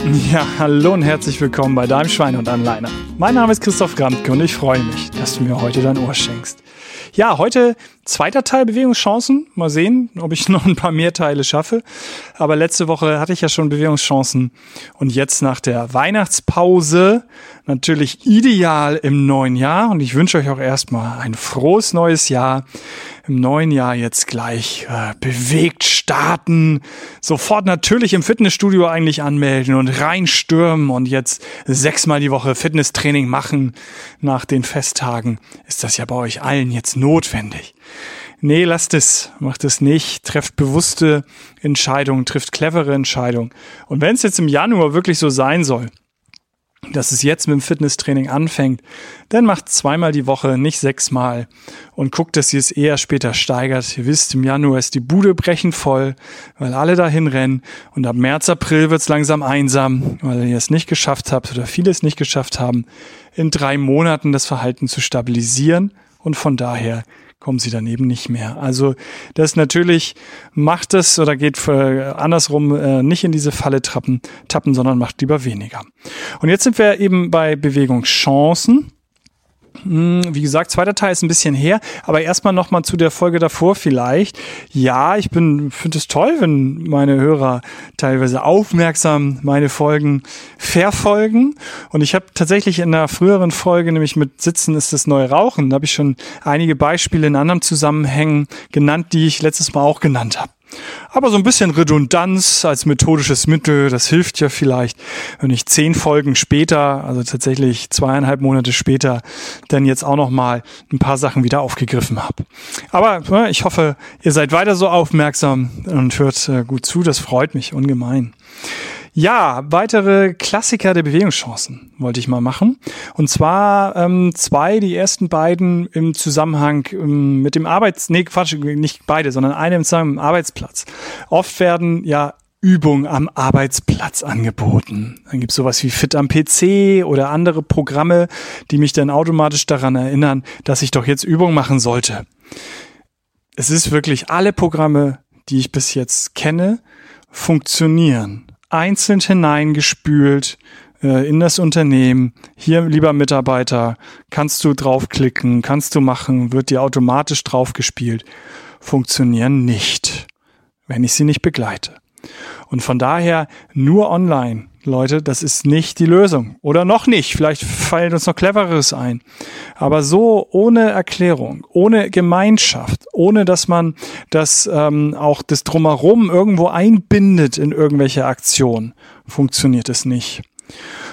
Ja, hallo und herzlich willkommen bei deinem Schweine und Anleiner. Mein Name ist Christoph Gramtke und ich freue mich, dass du mir heute dein Ohr schenkst. Ja, heute zweiter Teil Bewegungschancen. Mal sehen, ob ich noch ein paar mehr Teile schaffe. Aber letzte Woche hatte ich ja schon Bewegungschancen. Und jetzt nach der Weihnachtspause natürlich ideal im neuen Jahr. Und ich wünsche euch auch erstmal ein frohes neues Jahr. Im neuen Jahr jetzt gleich äh, bewegt starten. Sofort natürlich im Fitnessstudio eigentlich anmelden und reinstürmen und jetzt sechsmal die Woche Fitnesstraining machen. Nach den Festtagen ist das ja bei euch allen jetzt notwendig. Nee, lasst es, macht es nicht, trefft bewusste Entscheidungen, trifft clevere Entscheidungen. Und wenn es jetzt im Januar wirklich so sein soll, dass es jetzt mit dem Fitnesstraining anfängt, dann macht zweimal die Woche, nicht sechsmal. Und guckt, dass ihr es eher später steigert. Ihr wisst, im Januar ist die Bude brechend voll, weil alle dahin rennen. Und ab März, April wird es langsam einsam, weil ihr es nicht geschafft habt oder viele es nicht geschafft haben, in drei Monaten das Verhalten zu stabilisieren. Und von daher kommen sie dann eben nicht mehr. Also das natürlich macht es oder geht für, andersrum äh, nicht in diese Falle trappen, tappen, sondern macht lieber weniger. Und jetzt sind wir eben bei Bewegungschancen. Hm, wie gesagt, zweiter Teil ist ein bisschen her, aber erstmal nochmal zu der Folge davor vielleicht. Ja, ich bin, finde es toll, wenn meine Hörer teilweise aufmerksam meine Folgen verfolgen. Und ich habe tatsächlich in einer früheren Folge, nämlich mit Sitzen ist das neue Rauchen, da habe ich schon einige Beispiele in anderen Zusammenhängen genannt, die ich letztes Mal auch genannt habe. Aber so ein bisschen Redundanz als methodisches Mittel, das hilft ja vielleicht, wenn ich zehn Folgen später, also tatsächlich zweieinhalb Monate später, dann jetzt auch noch mal ein paar Sachen wieder aufgegriffen habe. Aber ne, ich hoffe, ihr seid weiter so aufmerksam und hört äh, gut zu. Das freut mich ungemein. Ja, weitere Klassiker der Bewegungschancen wollte ich mal machen. Und zwar ähm, zwei, die ersten beiden im Zusammenhang ähm, mit dem Arbeits... Nee, Quatsch, nicht beide, sondern eine im Zusammenhang mit dem Arbeitsplatz. Oft werden ja Übungen am Arbeitsplatz angeboten. Dann gibt's sowas wie Fit am PC oder andere Programme, die mich dann automatisch daran erinnern, dass ich doch jetzt Übungen machen sollte. Es ist wirklich alle Programme, die ich bis jetzt kenne, funktionieren einzeln hineingespült äh, in das Unternehmen. Hier, lieber Mitarbeiter, kannst du draufklicken, kannst du machen, wird dir automatisch draufgespielt. Funktionieren nicht, wenn ich sie nicht begleite. Und von daher nur online Leute, das ist nicht die Lösung. Oder noch nicht. Vielleicht fällt uns noch cleveres ein. Aber so ohne Erklärung, ohne Gemeinschaft, ohne dass man das ähm, auch das drumherum irgendwo einbindet in irgendwelche Aktionen, funktioniert es nicht.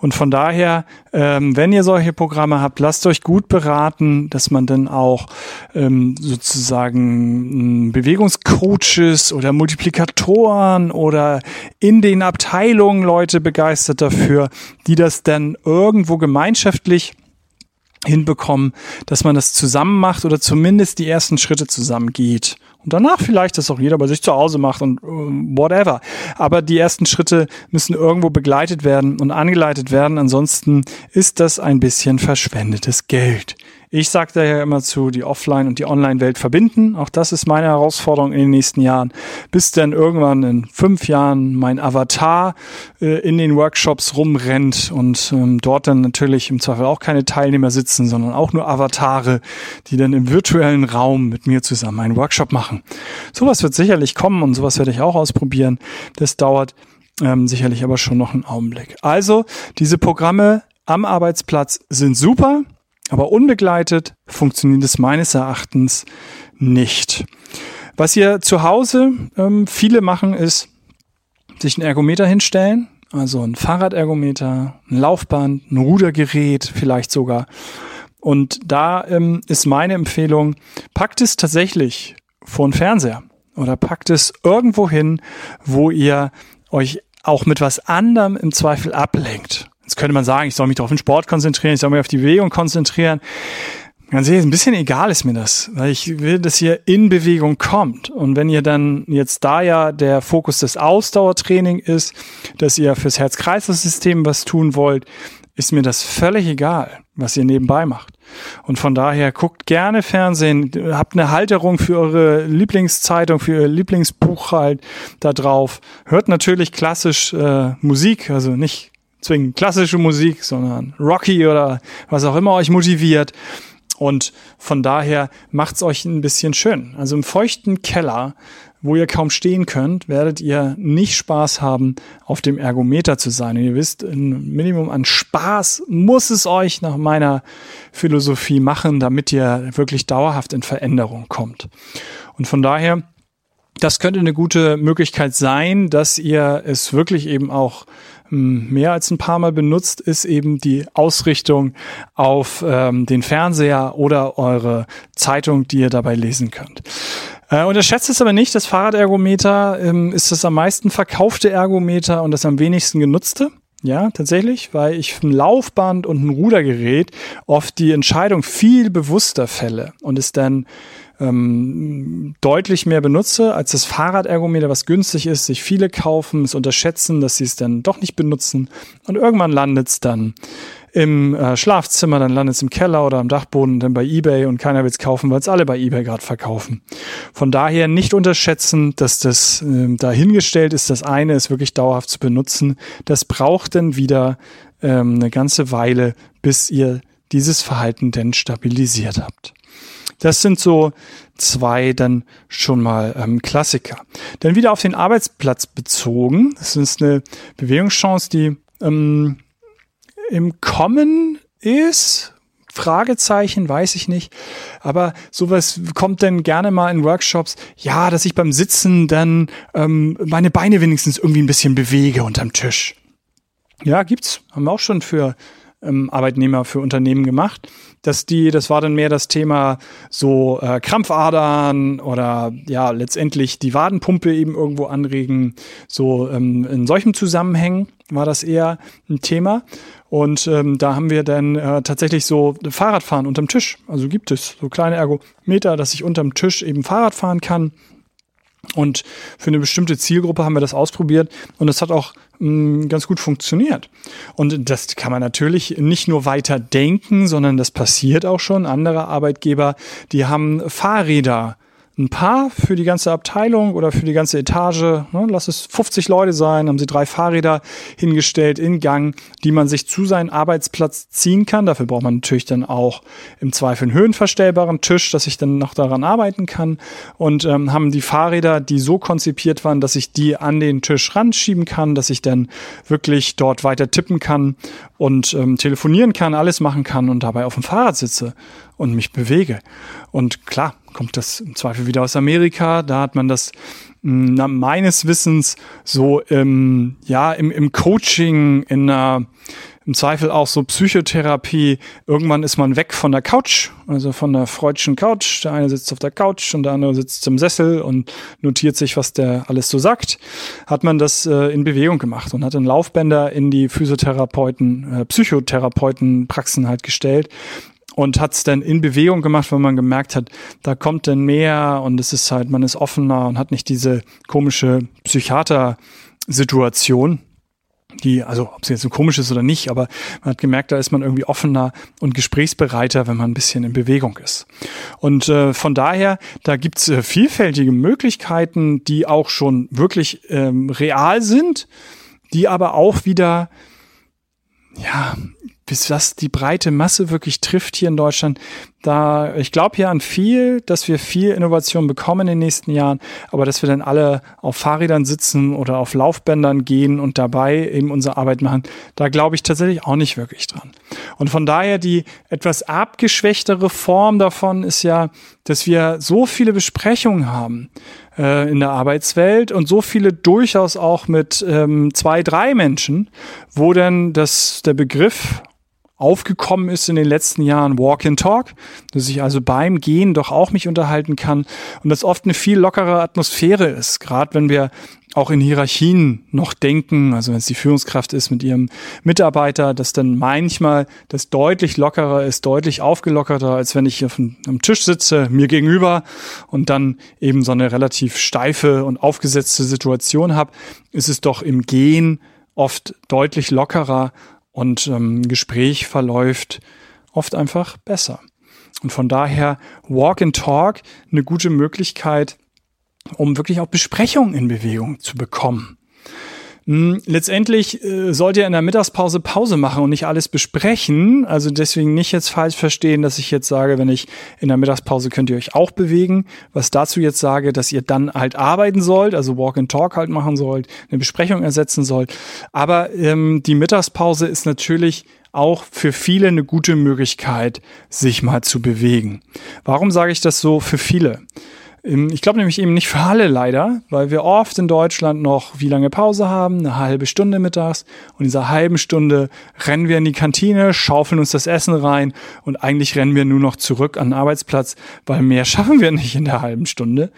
Und von daher, ähm, wenn ihr solche Programme habt, lasst euch gut beraten, dass man dann auch ähm, sozusagen Bewegungscoaches oder Multiplikatoren oder in den Abteilungen Leute begeistert dafür, die das dann irgendwo gemeinschaftlich hinbekommen, dass man das zusammen macht oder zumindest die ersten Schritte zusammen geht. Und danach vielleicht das auch jeder bei sich zu Hause macht und uh, whatever. Aber die ersten Schritte müssen irgendwo begleitet werden und angeleitet werden. Ansonsten ist das ein bisschen verschwendetes Geld. Ich sage daher immer zu, die Offline- und die Online-Welt verbinden. Auch das ist meine Herausforderung in den nächsten Jahren. Bis dann irgendwann in fünf Jahren mein Avatar äh, in den Workshops rumrennt und ähm, dort dann natürlich im Zweifel auch keine Teilnehmer sitzen, sondern auch nur Avatare, die dann im virtuellen Raum mit mir zusammen einen Workshop machen. Sowas wird sicherlich kommen und sowas werde ich auch ausprobieren. Das dauert ähm, sicherlich aber schon noch einen Augenblick. Also diese Programme am Arbeitsplatz sind super. Aber unbegleitet funktioniert es meines Erachtens nicht. Was ihr zu Hause ähm, viele machen, ist sich ein Ergometer hinstellen, also ein Fahrradergometer, ein Laufband, ein Rudergerät vielleicht sogar. Und da ähm, ist meine Empfehlung, packt es tatsächlich vor den Fernseher oder packt es irgendwo hin, wo ihr euch auch mit was anderem im Zweifel ablenkt. Jetzt könnte man sagen, ich soll mich auf den Sport konzentrieren, ich soll mich auf die Bewegung konzentrieren. Ganz ehrlich, ein bisschen egal ist mir das, weil ich will, dass ihr in Bewegung kommt. Und wenn ihr dann jetzt da ja der Fokus des Ausdauertraining ist, dass ihr fürs Herz-Kreislauf-System was tun wollt, ist mir das völlig egal. was ihr nebenbei macht. Und von daher guckt gerne Fernsehen, habt eine Halterung für eure Lieblingszeitung, für ihr Lieblingsbuch halt da drauf. Hört natürlich klassisch äh, Musik, also nicht zwingend klassische Musik, sondern Rocky oder was auch immer euch motiviert. Und von daher macht's euch ein bisschen schön. Also im feuchten Keller wo ihr kaum stehen könnt, werdet ihr nicht Spaß haben, auf dem Ergometer zu sein. Und ihr wisst, ein Minimum an Spaß muss es euch nach meiner Philosophie machen, damit ihr wirklich dauerhaft in Veränderung kommt. Und von daher, das könnte eine gute Möglichkeit sein, dass ihr es wirklich eben auch hm, mehr als ein paar Mal benutzt, ist eben die Ausrichtung auf ähm, den Fernseher oder eure Zeitung, die ihr dabei lesen könnt. Äh, unterschätzt es aber nicht, das Fahrradergometer ähm, ist das am meisten verkaufte Ergometer und das am wenigsten genutzte. Ja, tatsächlich, weil ich ein Laufband und ein Rudergerät oft die Entscheidung viel bewusster fälle und es dann ähm, deutlich mehr benutze als das Fahrradergometer, was günstig ist, sich viele kaufen, es unterschätzen, dass sie es dann doch nicht benutzen und irgendwann landet es dann im äh, Schlafzimmer, dann landet es im Keller oder am Dachboden, dann bei eBay und keiner will es kaufen, weil es alle bei eBay gerade verkaufen. Von daher nicht unterschätzen, dass das äh, dahingestellt ist. Das eine ist wirklich dauerhaft zu benutzen. Das braucht dann wieder ähm, eine ganze Weile, bis ihr dieses Verhalten denn stabilisiert habt. Das sind so zwei dann schon mal ähm, Klassiker. Dann wieder auf den Arbeitsplatz bezogen. Das ist eine Bewegungschance, die ähm, im Kommen ist. Fragezeichen, weiß ich nicht. Aber sowas kommt dann gerne mal in Workshops. Ja, dass ich beim Sitzen dann ähm, meine Beine wenigstens irgendwie ein bisschen bewege unterm Tisch. Ja, gibt's. Haben wir auch schon für ähm, Arbeitnehmer, für Unternehmen gemacht. Dass die, das war dann mehr das Thema so äh, Krampfadern oder ja, letztendlich die Wadenpumpe eben irgendwo anregen. So ähm, in solchen Zusammenhängen war das eher ein Thema. Und ähm, da haben wir dann äh, tatsächlich so Fahrradfahren unterm Tisch. Also gibt es so kleine Ergometer, dass ich unterm Tisch eben Fahrrad fahren kann. Und für eine bestimmte Zielgruppe haben wir das ausprobiert und es hat auch ganz gut funktioniert. Und das kann man natürlich nicht nur weiter denken, sondern das passiert auch schon. Andere Arbeitgeber, die haben Fahrräder ein Paar für die ganze Abteilung oder für die ganze Etage. Ne, lass es 50 Leute sein, haben sie drei Fahrräder hingestellt in Gang, die man sich zu seinem Arbeitsplatz ziehen kann. Dafür braucht man natürlich dann auch im Zweifel einen höhenverstellbaren Tisch, dass ich dann noch daran arbeiten kann. Und ähm, haben die Fahrräder, die so konzipiert waren, dass ich die an den Tisch ranschieben kann, dass ich dann wirklich dort weiter tippen kann und ähm, telefonieren kann, alles machen kann und dabei auf dem Fahrrad sitze und mich bewege. Und klar, kommt das im Zweifel wieder aus Amerika. Da hat man das hm, na, meines Wissens so im, ja, im, im Coaching, in einer, im Zweifel auch so Psychotherapie. Irgendwann ist man weg von der Couch, also von der freudschen Couch. Der eine sitzt auf der Couch und der andere sitzt im Sessel und notiert sich, was der alles so sagt. Hat man das äh, in Bewegung gemacht und hat dann Laufbänder in die Physiotherapeuten, äh, Psychotherapeutenpraxen halt gestellt und hat es dann in Bewegung gemacht, weil man gemerkt hat, da kommt dann mehr und es ist halt, man ist offener und hat nicht diese komische Psychiater-Situation, die, also ob sie jetzt so komisch ist oder nicht, aber man hat gemerkt, da ist man irgendwie offener und gesprächsbereiter, wenn man ein bisschen in Bewegung ist. Und äh, von daher, da gibt's äh, vielfältige Möglichkeiten, die auch schon wirklich ähm, real sind, die aber auch wieder ja, bis das die breite Masse wirklich trifft hier in Deutschland, da ich glaube hier an viel, dass wir viel Innovation bekommen in den nächsten Jahren, aber dass wir dann alle auf Fahrrädern sitzen oder auf Laufbändern gehen und dabei eben unsere Arbeit machen, da glaube ich tatsächlich auch nicht wirklich dran. Und von daher die etwas abgeschwächtere Form davon ist ja, dass wir so viele Besprechungen haben äh, in der Arbeitswelt und so viele durchaus auch mit ähm, zwei, drei Menschen, wo dann das der Begriff aufgekommen ist in den letzten Jahren Walk and Talk, dass ich also beim Gehen doch auch mich unterhalten kann und das oft eine viel lockere Atmosphäre ist, gerade wenn wir auch in Hierarchien noch denken, also wenn es die Führungskraft ist mit ihrem Mitarbeiter, dass dann manchmal das deutlich lockerer ist, deutlich aufgelockerter, als wenn ich auf einem Tisch sitze, mir gegenüber und dann eben so eine relativ steife und aufgesetzte Situation habe, ist es doch im Gehen oft deutlich lockerer und ähm, Gespräch verläuft oft einfach besser. Und von daher Walk and Talk eine gute Möglichkeit, um wirklich auch Besprechungen in Bewegung zu bekommen. Hm, letztendlich äh, sollt ihr in der Mittagspause Pause machen und nicht alles besprechen. Also deswegen nicht jetzt falsch verstehen, dass ich jetzt sage, wenn ich in der Mittagspause könnt ihr euch auch bewegen. Was dazu jetzt sage, dass ihr dann halt arbeiten sollt, also Walk and Talk halt machen sollt, eine Besprechung ersetzen sollt. Aber ähm, die Mittagspause ist natürlich auch für viele eine gute Möglichkeit, sich mal zu bewegen. Warum sage ich das so für viele? Ich glaube nämlich eben nicht für alle leider, weil wir oft in Deutschland noch wie lange Pause haben, eine halbe Stunde mittags. Und in dieser halben Stunde rennen wir in die Kantine, schaufeln uns das Essen rein und eigentlich rennen wir nur noch zurück an den Arbeitsplatz, weil mehr schaffen wir nicht in der halben Stunde.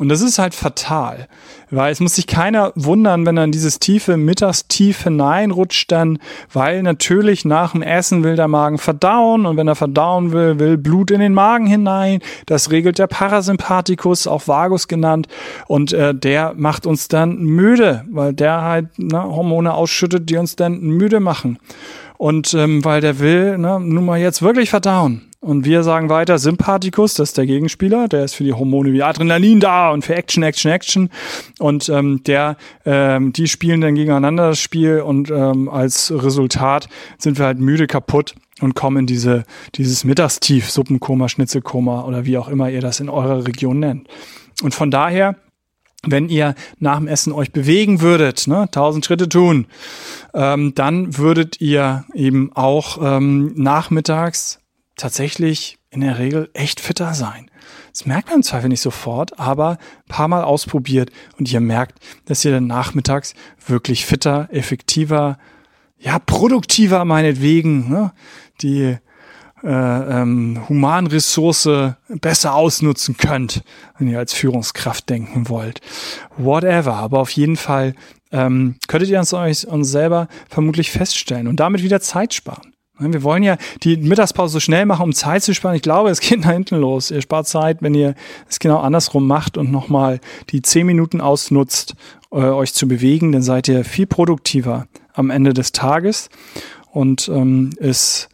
Und das ist halt fatal, weil es muss sich keiner wundern, wenn in dieses tiefe Mittagstief hineinrutscht dann, weil natürlich nach dem Essen will der Magen verdauen und wenn er verdauen will, will Blut in den Magen hinein. Das regelt der Parasympathikus, auch Vagus genannt und äh, der macht uns dann müde, weil der halt ne, Hormone ausschüttet, die uns dann müde machen. Und ähm, weil der will ne, nun mal jetzt wirklich verdauen. Und wir sagen weiter, Sympathikus, das ist der Gegenspieler, der ist für die Hormone wie Adrenalin da und für Action, Action, Action. Und ähm, der, ähm, die spielen dann gegeneinander das Spiel und ähm, als Resultat sind wir halt müde, kaputt und kommen in diese, dieses Mittagstief, Suppenkoma, Schnitzelkoma oder wie auch immer ihr das in eurer Region nennt. Und von daher wenn ihr nach dem Essen euch bewegen würdet, ne, 1000 Schritte tun, ähm, dann würdet ihr eben auch ähm, nachmittags tatsächlich in der Regel echt fitter sein. Das merkt man im Zweifel nicht sofort, aber ein paar Mal ausprobiert und ihr merkt, dass ihr dann nachmittags wirklich fitter, effektiver, ja, produktiver meinetwegen, ne, die äh, ähm, Humanressource besser ausnutzen könnt, wenn ihr als Führungskraft denken wollt. Whatever, aber auf jeden Fall ähm, könntet ihr uns, uns selber vermutlich feststellen und damit wieder Zeit sparen. Wir wollen ja die Mittagspause so schnell machen, um Zeit zu sparen. Ich glaube, es geht da hinten los. Ihr spart Zeit, wenn ihr es genau andersrum macht und nochmal die zehn Minuten ausnutzt, äh, euch zu bewegen. Dann seid ihr viel produktiver am Ende des Tages und ähm, es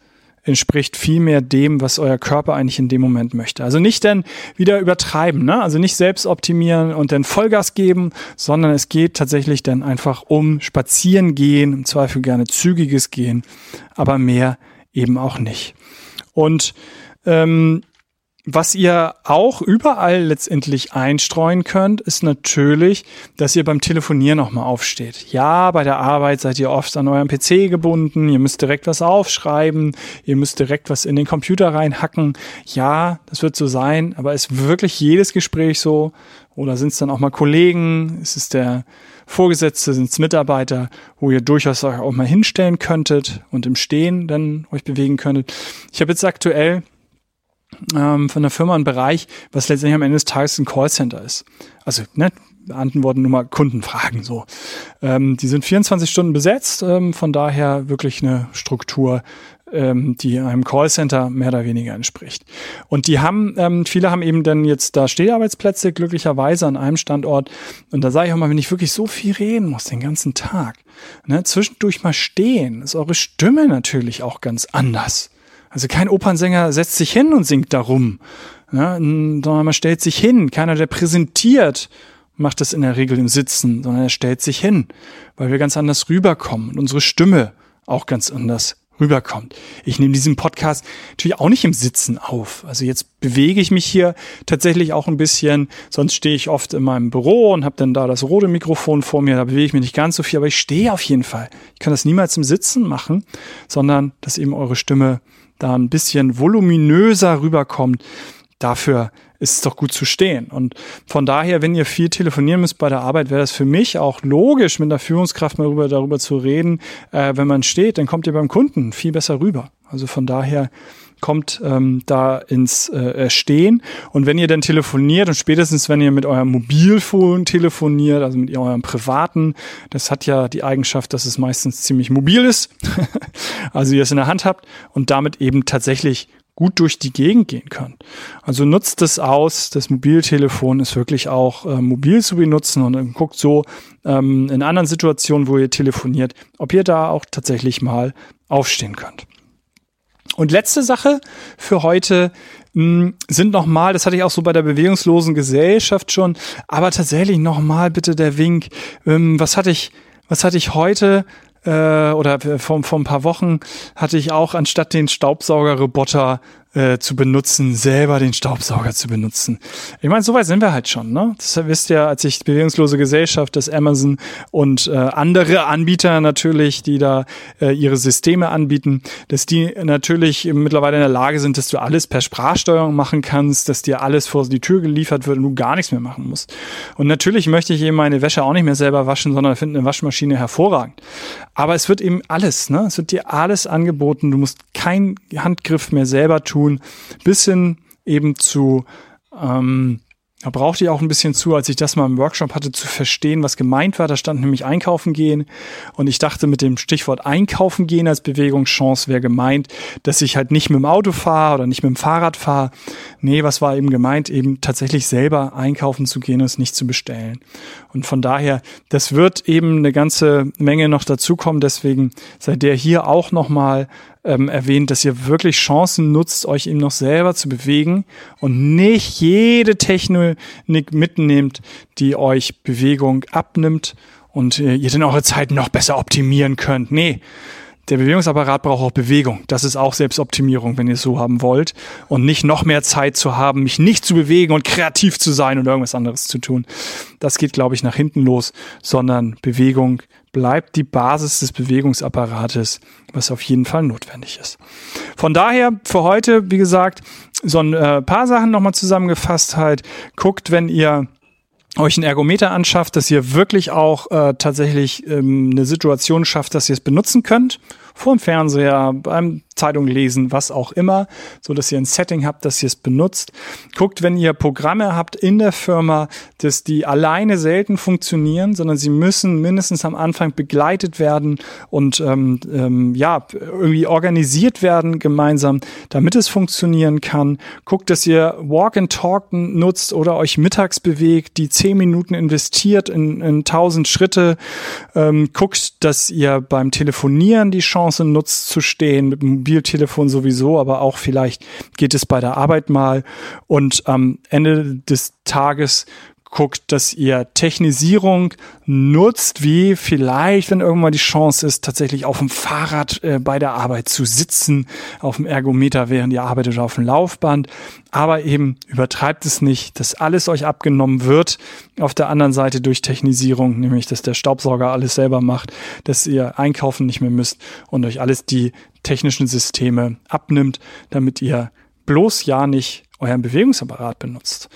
entspricht viel mehr dem, was euer Körper eigentlich in dem Moment möchte. Also nicht dann wieder übertreiben, ne? also nicht selbst optimieren und dann Vollgas geben, sondern es geht tatsächlich dann einfach um Spazieren gehen, im Zweifel gerne zügiges Gehen, aber mehr eben auch nicht. Und ähm, was ihr auch überall letztendlich einstreuen könnt, ist natürlich, dass ihr beim Telefonieren nochmal aufsteht. Ja, bei der Arbeit seid ihr oft an eurem PC gebunden, ihr müsst direkt was aufschreiben, ihr müsst direkt was in den Computer reinhacken. Ja, das wird so sein, aber ist wirklich jedes Gespräch so? Oder sind es dann auch mal Kollegen? Ist es der Vorgesetzte, sind es Mitarbeiter, wo ihr durchaus auch mal hinstellen könntet und im Stehen dann euch bewegen könntet? Ich habe jetzt aktuell ähm, von der Firma einen Bereich, was letztendlich am Ende des Tages ein Callcenter ist. Also, ne, beantworten nur mal Kundenfragen so. Ähm, die sind 24 Stunden besetzt, ähm, von daher wirklich eine Struktur, ähm, die einem Callcenter mehr oder weniger entspricht. Und die haben, ähm, viele haben eben dann jetzt da Steharbeitsplätze glücklicherweise an einem Standort. Und da sage ich auch mal, wenn ich wirklich so viel reden muss den ganzen Tag, ne, zwischendurch mal stehen, ist eure Stimme natürlich auch ganz anders. Also kein Opernsänger setzt sich hin und singt darum, ja, sondern man stellt sich hin. Keiner, der präsentiert, macht das in der Regel im Sitzen, sondern er stellt sich hin, weil wir ganz anders rüberkommen und unsere Stimme auch ganz anders rüberkommt. Ich nehme diesen Podcast natürlich auch nicht im Sitzen auf. Also jetzt bewege ich mich hier tatsächlich auch ein bisschen. Sonst stehe ich oft in meinem Büro und habe dann da das rote Mikrofon vor mir. Da bewege ich mich nicht ganz so viel, aber ich stehe auf jeden Fall. Ich kann das niemals im Sitzen machen, sondern dass eben eure Stimme da ein bisschen voluminöser rüberkommt, dafür ist es doch gut zu stehen. Und von daher, wenn ihr viel telefonieren müsst bei der Arbeit, wäre das für mich auch logisch, mit der Führungskraft mal darüber, darüber zu reden. Äh, wenn man steht, dann kommt ihr beim Kunden viel besser rüber. Also von daher kommt ähm, da ins äh, Stehen. Und wenn ihr dann telefoniert und spätestens wenn ihr mit eurem Mobilfon telefoniert, also mit eurem privaten, das hat ja die Eigenschaft, dass es meistens ziemlich mobil ist, also ihr es in der Hand habt und damit eben tatsächlich gut durch die Gegend gehen könnt. Also nutzt es aus. Das Mobiltelefon ist wirklich auch äh, mobil zu benutzen und guckt so ähm, in anderen Situationen, wo ihr telefoniert, ob ihr da auch tatsächlich mal aufstehen könnt. Und letzte Sache für heute mh, sind nochmal, das hatte ich auch so bei der bewegungslosen Gesellschaft schon, aber tatsächlich nochmal bitte der Wink, ähm, was hatte ich, was hatte ich heute? Äh, oder vor, vor ein paar Wochen hatte ich auch anstatt den Staubsaugerroboter äh, zu benutzen, selber den Staubsauger zu benutzen. Ich meine, so weit sind wir halt schon. Ne? Das wisst ihr, als ich bewegungslose Gesellschaft, das Amazon und äh, andere Anbieter natürlich, die da äh, ihre Systeme anbieten, dass die natürlich mittlerweile in der Lage sind, dass du alles per Sprachsteuerung machen kannst, dass dir alles vor die Tür geliefert wird und du gar nichts mehr machen musst. Und natürlich möchte ich eben meine Wäsche auch nicht mehr selber waschen, sondern finde eine Waschmaschine hervorragend. Aber es wird eben alles, ne? Es wird dir alles angeboten. Du musst keinen Handgriff mehr selber tun bis hin eben zu ähm, da brauchte ich auch ein bisschen zu, als ich das mal im Workshop hatte, zu verstehen, was gemeint war. Da stand nämlich Einkaufen gehen. Und ich dachte, mit dem Stichwort Einkaufen gehen als Bewegungschance wäre gemeint, dass ich halt nicht mit dem Auto fahre oder nicht mit dem Fahrrad fahre. Nee, was war eben gemeint? Eben tatsächlich selber einkaufen zu gehen und es nicht zu bestellen. Und von daher, das wird eben eine ganze Menge noch dazukommen. Deswegen seid ihr hier auch nochmal ähm, erwähnt, dass ihr wirklich Chancen nutzt, euch eben noch selber zu bewegen und nicht jede Technik mitnehmt, die euch Bewegung abnimmt und äh, ihr dann eure Zeit noch besser optimieren könnt. Nee, der Bewegungsapparat braucht auch Bewegung. Das ist auch Selbstoptimierung, wenn ihr es so haben wollt. Und nicht noch mehr Zeit zu haben, mich nicht zu bewegen und kreativ zu sein und irgendwas anderes zu tun. Das geht, glaube ich, nach hinten los, sondern Bewegung bleibt die Basis des Bewegungsapparates, was auf jeden Fall notwendig ist. Von daher für heute, wie gesagt, so ein äh, paar Sachen nochmal zusammengefasst halt. Guckt, wenn ihr euch einen Ergometer anschafft, dass ihr wirklich auch äh, tatsächlich ähm, eine Situation schafft, dass ihr es benutzen könnt. Vor dem Fernseher, beim Zeitung lesen, was auch immer, so dass ihr ein Setting habt, dass ihr es benutzt. Guckt, wenn ihr Programme habt in der Firma, dass die alleine selten funktionieren, sondern sie müssen mindestens am Anfang begleitet werden und ähm, ähm, ja irgendwie organisiert werden gemeinsam, damit es funktionieren kann. Guckt, dass ihr Walk and Talk nutzt oder euch mittags bewegt, die zehn Minuten investiert in, in Schritte. Ähm, guckt, dass ihr beim Telefonieren die Chance nutzt zu stehen mit dem Mobiltelefon sowieso, aber auch vielleicht geht es bei der Arbeit mal. Und am Ende des Tages guckt, dass ihr Technisierung nutzt, wie vielleicht, wenn irgendwann die Chance ist, tatsächlich auf dem Fahrrad äh, bei der Arbeit zu sitzen, auf dem Ergometer, während ihr arbeitet oder auf dem Laufband. Aber eben übertreibt es nicht, dass alles euch abgenommen wird. Auf der anderen Seite durch Technisierung, nämlich dass der Staubsauger alles selber macht, dass ihr einkaufen nicht mehr müsst und euch alles die technischen Systeme abnimmt, damit ihr bloß ja nicht euren Bewegungsapparat benutzt.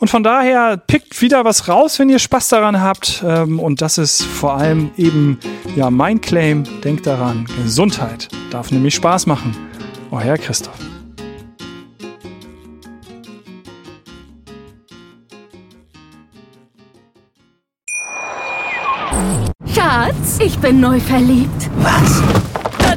Und von daher pickt wieder was raus, wenn ihr Spaß daran habt. Ähm, und das ist vor allem eben ja mein Claim. Denkt daran, Gesundheit darf nämlich Spaß machen. Euer Christoph. Schatz, ich bin neu verliebt. Was?